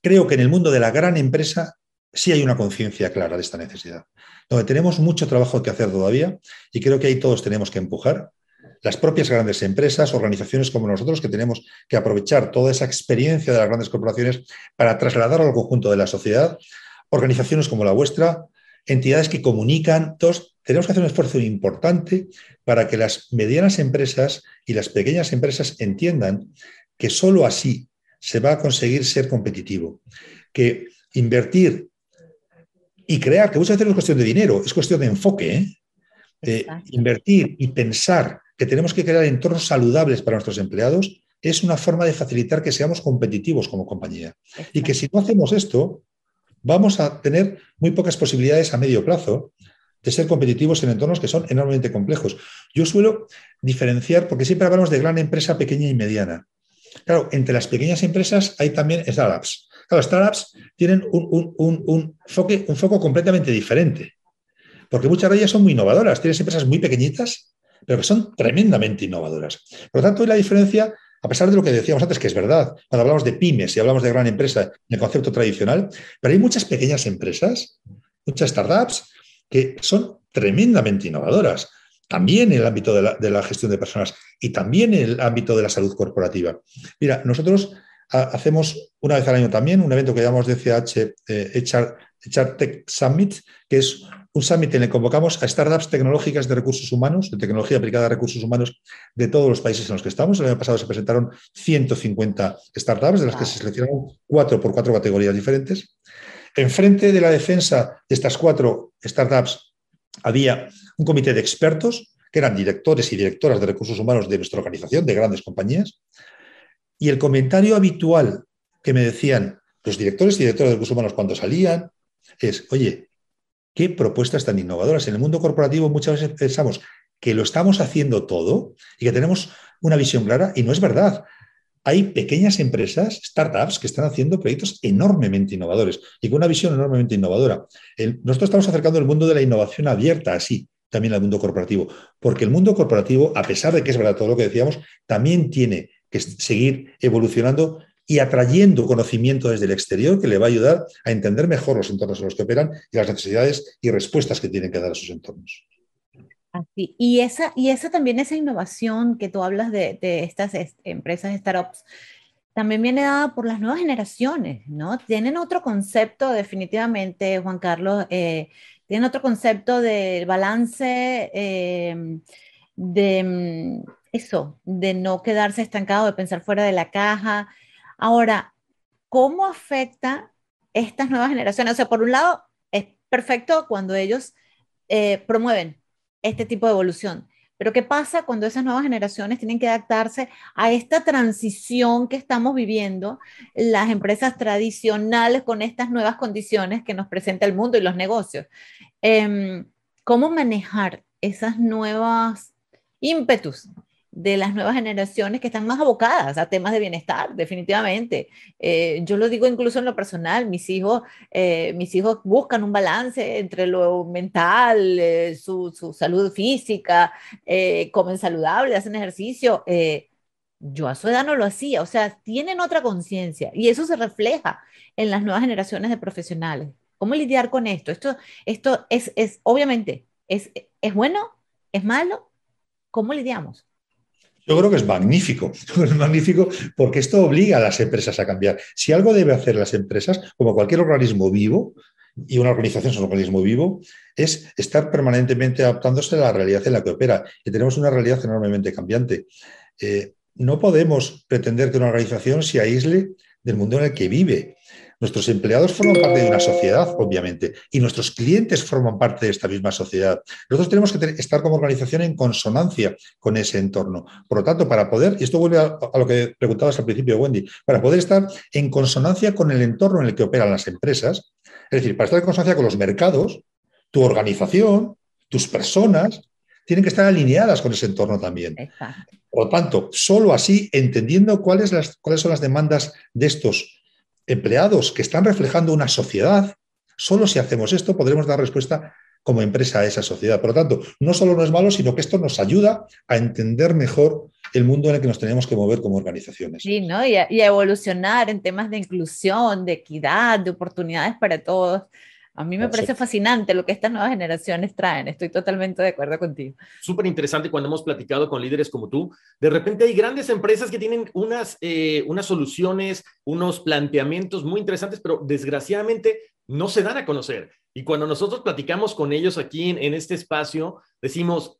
creo que en el mundo de la gran empresa sí hay una conciencia clara de esta necesidad, donde tenemos mucho trabajo que hacer todavía y creo que ahí todos tenemos que empujar. Las propias grandes empresas, organizaciones como nosotros, que tenemos que aprovechar toda esa experiencia de las grandes corporaciones para trasladar al conjunto de la sociedad, organizaciones como la vuestra, entidades que comunican, todos tenemos que hacer un esfuerzo importante para que las medianas empresas y las pequeñas empresas entiendan que sólo así se va a conseguir ser competitivo, que invertir y crear, que muchas veces no es cuestión de dinero, es cuestión de enfoque, ¿eh? Eh, invertir y pensar que tenemos que crear entornos saludables para nuestros empleados es una forma de facilitar que seamos competitivos como compañía. Y que si no hacemos esto, vamos a tener muy pocas posibilidades a medio plazo de ser competitivos en entornos que son enormemente complejos. Yo suelo diferenciar, porque siempre hablamos de gran empresa, pequeña y mediana. Claro, entre las pequeñas empresas hay también startups. Claro, startups tienen un, un, foco completamente diferente, porque muchas de ellas son muy innovadoras. Tienes empresas muy pequeñitas, pero que son tremendamente innovadoras. Por lo tanto, hay la diferencia a pesar de lo que decíamos antes, que es verdad, cuando hablamos de pymes y hablamos de gran empresa en el concepto tradicional, pero hay muchas pequeñas empresas, muchas startups, que son tremendamente innovadoras, también en el ámbito de la, gestión de personas y también en el ámbito de la salud corporativa. Mira, nosotros hacemos una vez al año también un evento que llamamos DCH eh, HR Tech Summit, que es un summit en el que convocamos a startups tecnológicas de recursos humanos, de tecnología aplicada a recursos humanos de todos los países en los que estamos. El año pasado se presentaron 150 startups, de las que se seleccionaron cuatro por cuatro categorías diferentes. Enfrente de la defensa de estas cuatro startups había un comité de expertos, que eran directores y directoras de recursos humanos de nuestra organización, de grandes compañías. Y el comentario habitual que me decían los directores y directoras de recursos humanos cuando salían es, oye, qué propuestas tan innovadoras. En el mundo corporativo muchas veces pensamos que lo estamos haciendo todo y que tenemos una visión clara y no es verdad. Hay pequeñas empresas, startups, que están haciendo proyectos enormemente innovadores y con una visión enormemente innovadora. nosotros estamos acercando el mundo de la innovación abierta así también al mundo corporativo, porque el mundo corporativo, a pesar de que es verdad todo lo que decíamos, también tiene que seguir evolucionando y atrayendo conocimiento desde el exterior que le va a ayudar a entender mejor los entornos en los que operan y las necesidades y respuestas que tienen que dar a sus entornos. Así. Y esa, y esa también, esa innovación que tú hablas de, de estas empresas startups, también viene dada por las nuevas generaciones, ¿no? Tienen otro concepto definitivamente, Juan Carlos, eh, tienen otro concepto del balance, eh, de mm, eso, de no quedarse estancado, de pensar fuera de la caja, Ahora, ¿cómo afecta estas nuevas generaciones? O sea, por un lado, es perfecto cuando ellos eh, promueven este tipo de evolución, pero ¿qué pasa cuando esas nuevas generaciones tienen que adaptarse a esta transición que estamos viviendo, las empresas tradicionales con estas nuevas condiciones que nos presenta el mundo y los negocios? Em, ¿Cómo manejar esas nuevas ímpetus de las nuevas generaciones que están más abocadas a temas de bienestar, definitivamente. Eh, yo lo digo incluso en lo personal, mis hijos, eh, mis hijos buscan un balance entre lo mental, eh, su, su, salud física, comen saludable, hacen ejercicio. yo a su edad no lo hacía, o sea, tienen otra conciencia y eso se refleja en las nuevas generaciones de profesionales. ¿Cómo lidiar con esto? Esto, esto es, es obviamente, es, es bueno, es malo. ¿Cómo lidiamos? Yo creo que es magnífico, (laughs) es magnífico porque esto obliga a las empresas a cambiar. Si algo debe hacer las empresas, como cualquier organismo vivo, y una organización es un organismo vivo, es estar permanentemente adaptándose a la realidad en la que opera. Y tenemos una realidad enormemente cambiante. Eh, no podemos pretender que una organización se aísle del mundo en el que vive. Nuestros empleados forman parte de una sociedad, obviamente, y nuestros clientes forman parte de esta misma sociedad. Nosotros tenemos que estar como organización en consonancia con ese entorno. Por lo tanto, para poder, y esto vuelve a, lo que preguntabas al principio, Wendy, para poder estar en consonancia con el entorno en el que operan las empresas, es decir, para estar en consonancia con los mercados, tu organización, tus personas, tienen que estar alineadas con ese entorno también. Por lo tanto, solo así, entendiendo cuáles, las, cuáles son las demandas de estos empleados que están reflejando una sociedad, solo si hacemos esto podremos dar respuesta como empresa a esa sociedad. Por lo tanto, no solo no es malo, sino que esto nos ayuda a entender mejor el mundo en el que nos tenemos que mover como organizaciones. Sí, ¿no? y, y a evolucionar en temas de inclusión, de equidad, de oportunidades para todos. A mí me parece fascinante lo que estas nuevas generaciones traen. Estoy totalmente de acuerdo contigo. Súper interesante cuando hemos platicado con líderes como tú. De repente hay grandes empresas que tienen unas, eh, unas soluciones, unos planteamientos muy interesantes, pero desgraciadamente no se dan a conocer. Y cuando nosotros platicamos con ellos aquí en, este espacio, decimos,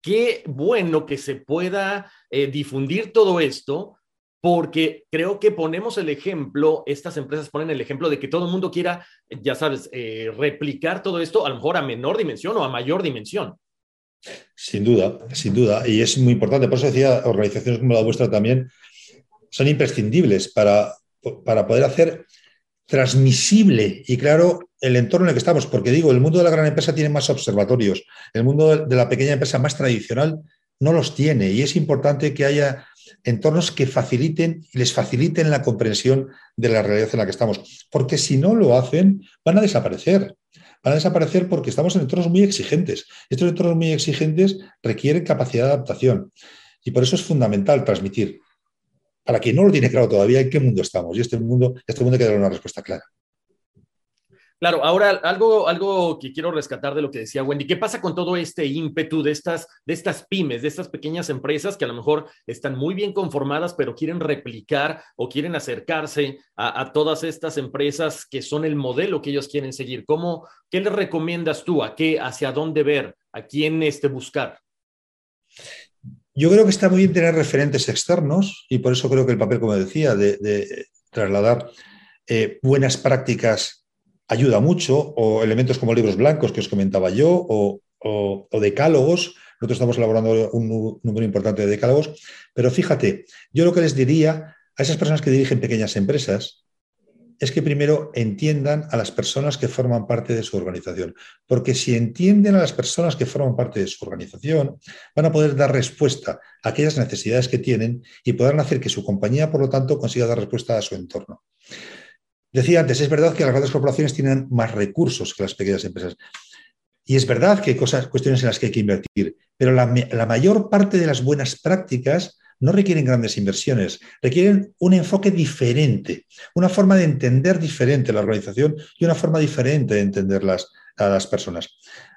qué bueno que se pueda eh, difundir todo esto porque creo que ponemos el ejemplo, estas empresas ponen el ejemplo de que todo el mundo quiera, ya sabes, eh, replicar todo esto a lo mejor a menor dimensión o a mayor dimensión. Sin duda, sin duda. Y es muy importante. Por eso decía, organizaciones como la vuestra también son imprescindibles para, para poder hacer transmisible y claro el entorno en el que estamos. Porque digo, el mundo de la gran empresa tiene más observatorios. El mundo de la pequeña empresa más tradicional no los tiene. Y es importante que haya entornos que faciliten y les faciliten la comprensión de la realidad en la que estamos. Porque si no lo hacen, van a desaparecer. Van a desaparecer porque estamos en entornos muy exigentes. Estos entornos muy exigentes requieren capacidad de adaptación. Y por eso es fundamental transmitir, para quien no lo tiene claro todavía, en qué mundo estamos. Y este mundo, este mundo hay que dar una respuesta clara. Claro, ahora algo, algo que quiero rescatar de lo que decía Wendy, ¿qué pasa con todo este ímpetu de estas, de estas pymes, de estas pequeñas empresas que a lo mejor están muy bien conformadas, pero quieren replicar o quieren acercarse a, todas estas empresas que son el modelo que ellos quieren seguir? ¿Cómo, ¿Qué les recomiendas tú? ¿A qué, hacia dónde ver? ¿A quién este, buscar? Yo creo que está muy bien tener referentes externos y por eso creo que el papel, como decía, de, trasladar eh, buenas prácticas ayuda mucho, o elementos como libros blancos que os comentaba yo, o, decálogos. Nosotros estamos elaborando un número importante de decálogos, pero fíjate, yo lo que les diría a esas personas que dirigen pequeñas empresas es que primero entiendan a las personas que forman parte de su organización, porque si entienden a las personas que forman parte de su organización, van a poder dar respuesta a aquellas necesidades que tienen y podrán hacer que su compañía, por lo tanto, consiga dar respuesta a su entorno. Decía antes, es verdad que las grandes corporaciones tienen más recursos que las pequeñas empresas. Y es verdad que hay cosas, cuestiones en las que hay que invertir, pero la, mayor parte de las buenas prácticas no requieren grandes inversiones, requieren un enfoque diferente, una forma de entender diferente la organización y una forma diferente de entender a las personas.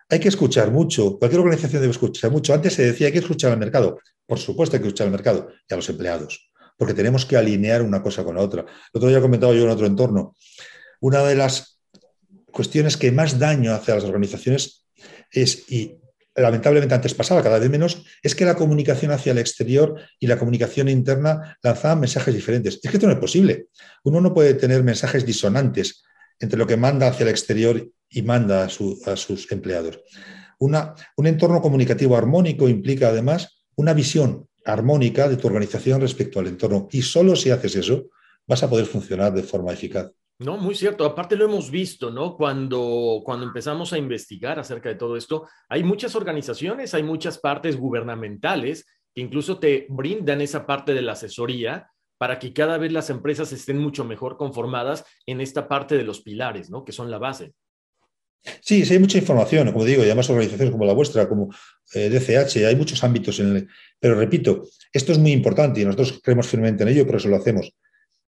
Hay que escuchar mucho, cualquier organización debe escuchar mucho. Antes se decía hay que escuchar al mercado. Por supuesto hay que escuchar al mercado y a los empleados porque tenemos que alinear una cosa con la otra. El otro día he comentado yo en otro entorno. Una de las cuestiones que más daño hace a las organizaciones es, y lamentablemente antes pasaba cada vez menos, es que la comunicación hacia el exterior y la comunicación interna lanzaban mensajes diferentes. Es que esto no es posible. Uno no puede tener mensajes disonantes entre lo que manda hacia el exterior y manda a, sus empleados. un entorno comunicativo armónico implica además una visión armónica de tu organización respecto al entorno. Y solo si haces eso, vas a poder funcionar de forma eficaz. No, muy cierto. Aparte lo hemos visto, ¿no? Cuando, cuando empezamos a investigar acerca de todo esto, hay muchas organizaciones, hay muchas partes gubernamentales que incluso te brindan esa parte de la asesoría para que cada vez las empresas estén mucho mejor conformadas en esta parte de los pilares, ¿no? Que son la base. Sí, sí, hay mucha información, como digo, y además organizaciones como la vuestra, como DCH, eh, hay muchos ámbitos en el... Pero repito, esto es muy importante y nosotros creemos firmemente en ello, por eso lo hacemos.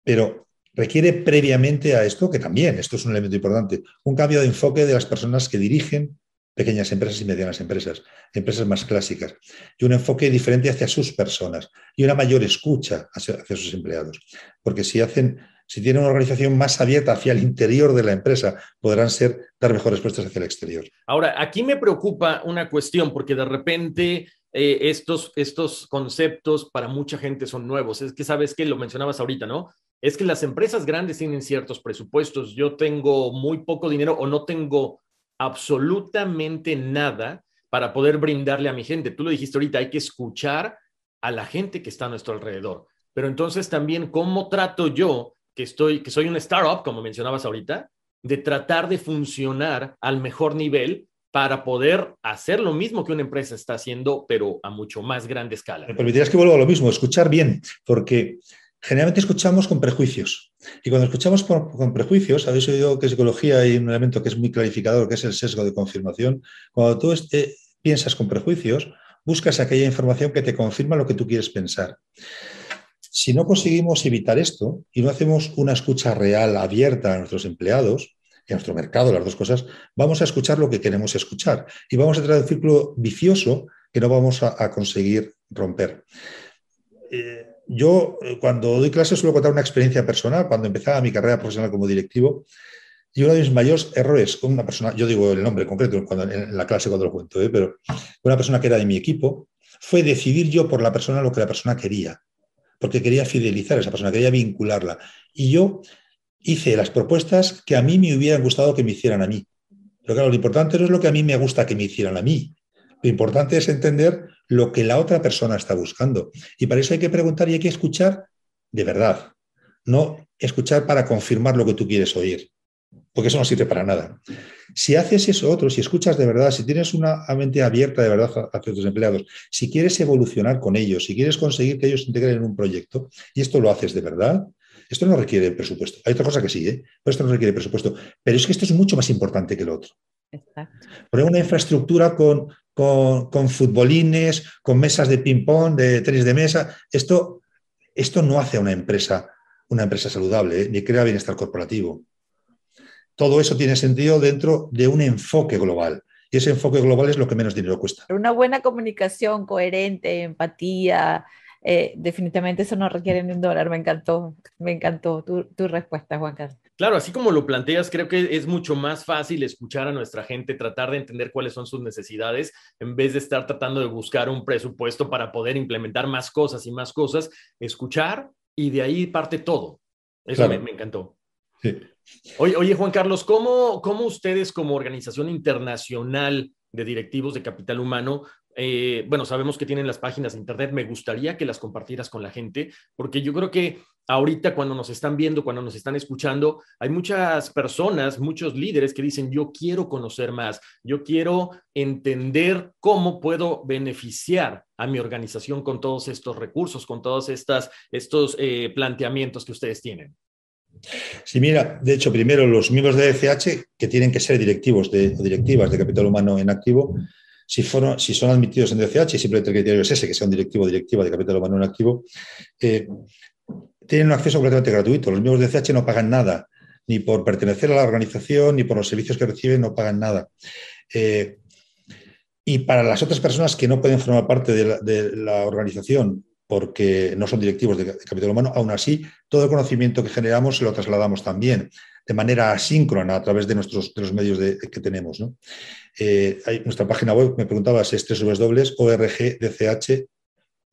Pero requiere previamente a esto, que también, esto es un elemento importante, un cambio de enfoque de las personas que dirigen pequeñas empresas y medianas empresas, empresas más clásicas, y un enfoque diferente hacia sus personas y una mayor escucha hacia, sus empleados. Porque si hacen, si tienen una organización más abierta hacia el interior de la empresa, podrán ser, dar mejores respuestas hacia el exterior. Ahora, aquí me preocupa una cuestión, porque de repente eh, estos, estos conceptos para mucha gente son nuevos. Es que sabes que lo mencionabas ahorita, ¿no? Es que las empresas grandes tienen ciertos presupuestos. Yo tengo muy poco dinero o no tengo absolutamente nada para poder brindarle a mi gente. Tú lo dijiste ahorita, hay que escuchar a la gente que está a nuestro alrededor. Pero entonces también, ¿cómo trato yo, que, estoy, que soy un startup, como mencionabas ahorita, de tratar de funcionar al mejor nivel para poder hacer lo mismo que una empresa está haciendo, pero a mucho más grande escala. Me permitirás que vuelva a lo mismo, escuchar bien, porque generalmente escuchamos con prejuicios. Y cuando escuchamos con, prejuicios, habéis oído que en psicología hay un elemento que es muy clarificador, que es el sesgo de confirmación. Cuando tú eh, piensas con prejuicios, buscas aquella información que te confirma lo que tú quieres pensar. Si no conseguimos evitar esto y no hacemos una escucha real, abierta a nuestros empleados, en nuestro mercado, las dos cosas, vamos a escuchar lo que queremos escuchar y vamos a entrar en un círculo vicioso que no vamos a, conseguir romper. Eh, yo, eh, cuando doy clases, suelo contar una experiencia personal. Cuando empezaba mi carrera profesional como directivo, y uno de mis mayores errores una persona, yo digo el nombre concreto cuando, en la clase cuando lo cuento, ¿eh? pero una persona que era de mi equipo, fue decidir yo por la persona lo que la persona quería, porque quería fidelizar a esa persona, quería vincularla. Y yo hice las propuestas que a mí me hubieran gustado que me hicieran a mí. Pero claro, lo importante no es lo que a mí me gusta que me hicieran a mí. Lo importante es entender lo que la otra persona está buscando. Y para eso hay que preguntar y hay que escuchar de verdad. No escuchar para confirmar lo que tú quieres oír, porque eso no sirve para nada. Si haces eso otro, si escuchas de verdad, si tienes una mente abierta de verdad hacia tus empleados, si quieres evolucionar con ellos, si quieres conseguir que ellos se integren en un proyecto, y esto lo haces de verdad, esto no requiere presupuesto. Hay otra cosa que sí, ¿eh? pero esto no requiere presupuesto. Pero es que esto es mucho más importante que lo otro. Poner una infraestructura con, con, futbolines, con mesas de ping-pong, de tenis de mesa, esto, esto no hace a una empresa una empresa saludable, ¿eh? ni crea bienestar corporativo. Todo eso tiene sentido dentro de un enfoque global. Y ese enfoque global es lo que menos dinero cuesta. Una buena comunicación coherente, empatía, eh, definitivamente eso no requiere ni un dólar. Me encantó, me encantó tu, tu, respuesta, Juan Carlos. Claro, así como lo planteas, creo que es mucho más fácil escuchar a nuestra gente, tratar de entender cuáles son sus necesidades, en vez de estar tratando de buscar un presupuesto para poder implementar más cosas y más cosas, escuchar y de ahí parte todo. Eso me, encantó. Oye, oye, Juan Carlos, ¿cómo, ¿cómo ustedes como organización internacional de directivos de capital humano eh, bueno, sabemos que tienen las páginas de internet, me gustaría que las compartieras con la gente, porque yo creo que ahorita cuando nos están viendo, cuando nos están escuchando, hay muchas personas, muchos líderes que dicen, yo quiero conocer más, yo quiero entender cómo puedo beneficiar a mi organización con todos estos recursos, con todos estas, estos eh, planteamientos que ustedes tienen. Sí, mira, de hecho, primero los miembros de ECH, que tienen que ser directivos de, directivas de capital humano en activo, si, son admitidos en DCH, y simplemente el criterio es ese, que sea un directivo o directiva de capital humano en activo, eh, tienen un acceso completamente gratuito. Los miembros de DCH no pagan nada, ni por pertenecer a la organización, ni por los servicios que reciben, no pagan nada. Eh, y para las otras personas que no pueden formar parte de la, organización porque no son directivos de, capital humano, aún así, todo el conocimiento que generamos se lo trasladamos también de manera asíncrona a través de, nuestros, los medios que tenemos. Eh, nuestra página web, me preguntabas, es www.orgdch.org.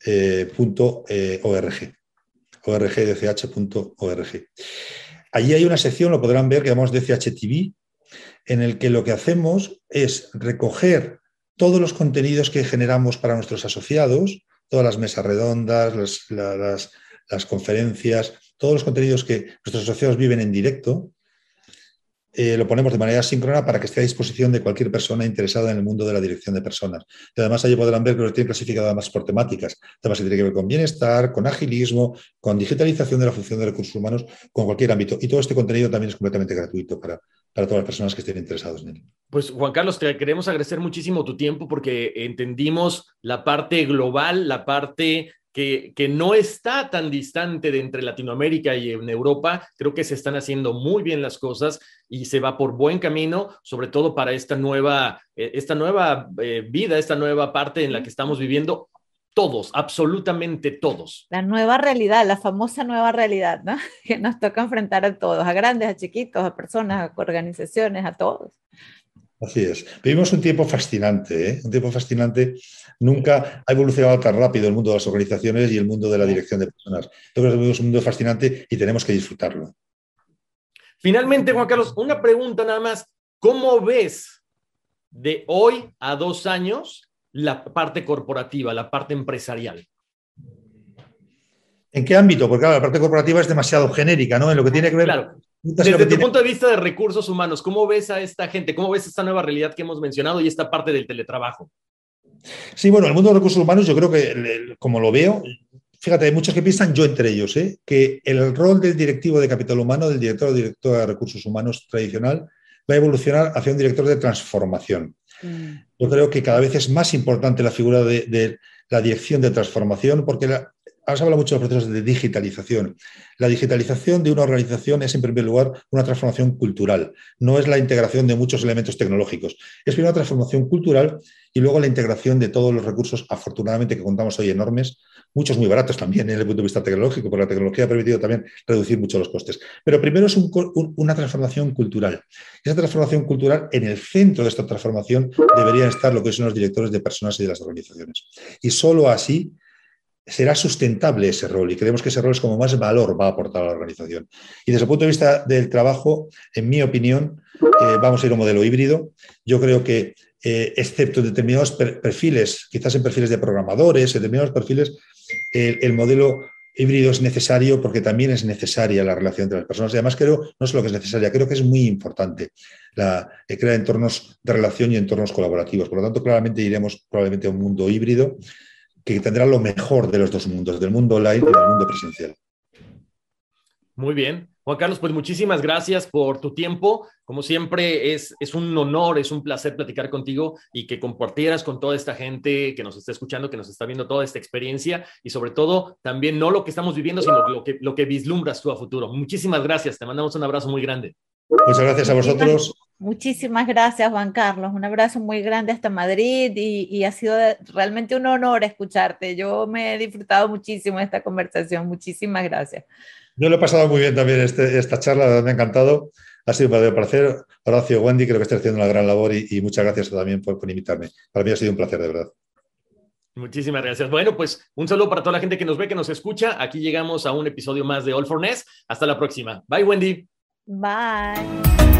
Eh, orgdch.org. Allí hay una sección, lo podrán ver, que llamamos DCHTV, en el que lo que hacemos es recoger todos los contenidos que generamos para nuestros asociados, todas las mesas redondas, las, las conferencias, todos los contenidos que nuestros asociados viven en directo, eh, lo ponemos de manera síncrona para que esté a disposición de cualquier persona interesada en el mundo de la dirección de personas. Y además allí podrán ver que lo tiene clasificado además por temáticas, temas que tienen que ver con bienestar, con agilismo, con digitalización de la función de recursos humanos, con cualquier ámbito. Y todo este contenido también es completamente gratuito para, para todas las personas que estén interesadas en él. Pues Juan Carlos, te queremos agradecer muchísimo tu tiempo porque entendimos la parte global, la parte que, no está tan distante de entre Latinoamérica y en Europa. Creo que se están haciendo muy bien las cosas y se va por buen camino, sobre todo para esta nueva, eh, esta nueva eh, vida, esta nueva parte en la que estamos viviendo. Todos, absolutamente todos. La nueva realidad, la famosa nueva realidad, ¿no? (laughs) Que nos toca enfrentar a todos, a grandes, a chiquitos, a personas, a organizaciones, a todos. Así es. Vivimos un tiempo fascinante, ¿eh? un tiempo fascinante. Nunca ha evolucionado tan rápido el mundo de las organizaciones y el mundo de la dirección de personas. Creo que vivimos un mundo fascinante y tenemos que disfrutarlo. Finalmente, Juan Carlos, una pregunta nada más. ¿Cómo ves de hoy a dos años la parte corporativa, la parte empresarial? ¿En qué ámbito? Porque claro, la parte corporativa es demasiado genérica, ¿no? En lo que tiene que ver claro. Desde tu punto de vista de recursos humanos, ¿cómo ves a esta gente? ¿Cómo ves esta nueva realidad que hemos mencionado y esta parte del teletrabajo? Sí, bueno, el mundo de recursos humanos yo creo que, como lo veo, fíjate, hay muchos que piensan, yo entre ellos, ¿eh? que el rol del directivo de capital humano, del director o director de recursos humanos tradicional, va a evolucionar hacia un director de transformación. Mm. Yo creo que cada vez es más importante la figura de, de la dirección de transformación porque la, Ahora se habla mucho de procesos de digitalización. La digitalización de una organización es, en primer lugar, una transformación cultural. No es la integración de muchos elementos tecnológicos. Es primero una transformación cultural y luego la integración de todos los recursos, afortunadamente, que contamos hoy enormes, muchos muy baratos también desde el punto de vista tecnológico, porque la tecnología ha permitido también reducir mucho los costes. Pero primero es una transformación cultural. Esa transformación cultural, en el centro de esta transformación, deberían estar lo que son los directores de personas y de las organizaciones. Y solo así será sustentable ese rol y creemos que ese rol es como más valor va a aportar a la organización. Y desde el punto de vista del trabajo, en mi opinión, eh, vamos a ir a un modelo híbrido. Yo creo que, eh, excepto en determinados perfiles, quizás en perfiles de programadores, en determinados perfiles, el modelo híbrido es necesario porque también es necesaria la relación entre las personas. Y además creo, no solo que es necesaria, creo que es muy importante la, eh, crear entornos de relación y entornos colaborativos. Por lo tanto, claramente iremos probablemente a un mundo híbrido que tendrá lo mejor de los dos mundos, del mundo online y del mundo presencial. Muy bien. Juan Carlos, pues muchísimas gracias por tu tiempo. Como siempre, es, es un honor, es un placer platicar contigo y que compartieras con toda esta gente que nos está escuchando, que nos está viendo toda esta experiencia y sobre todo también no lo que estamos viviendo, sino lo que, lo que vislumbras tú a futuro. Muchísimas gracias. Te mandamos un abrazo muy grande. Muchas gracias a vosotros. Muchísimas gracias, Juan Carlos. Un abrazo muy grande hasta Madrid y, ha sido realmente un honor escucharte. Yo me he disfrutado muchísimo esta conversación. Muchísimas gracias. Yo lo he pasado muy bien también este, esta charla, me ha encantado. Ha sido un verdadero placer. Horacio, Wendy, creo que estás haciendo una gran labor y, muchas gracias también por, por invitarme. Para mí ha sido un placer, de verdad. Muchísimas gracias. Bueno, pues un saludo para toda la gente que nos ve, que nos escucha. Aquí llegamos a un episodio más de All for Ness. Hasta la próxima. Bye, Wendy. Bye.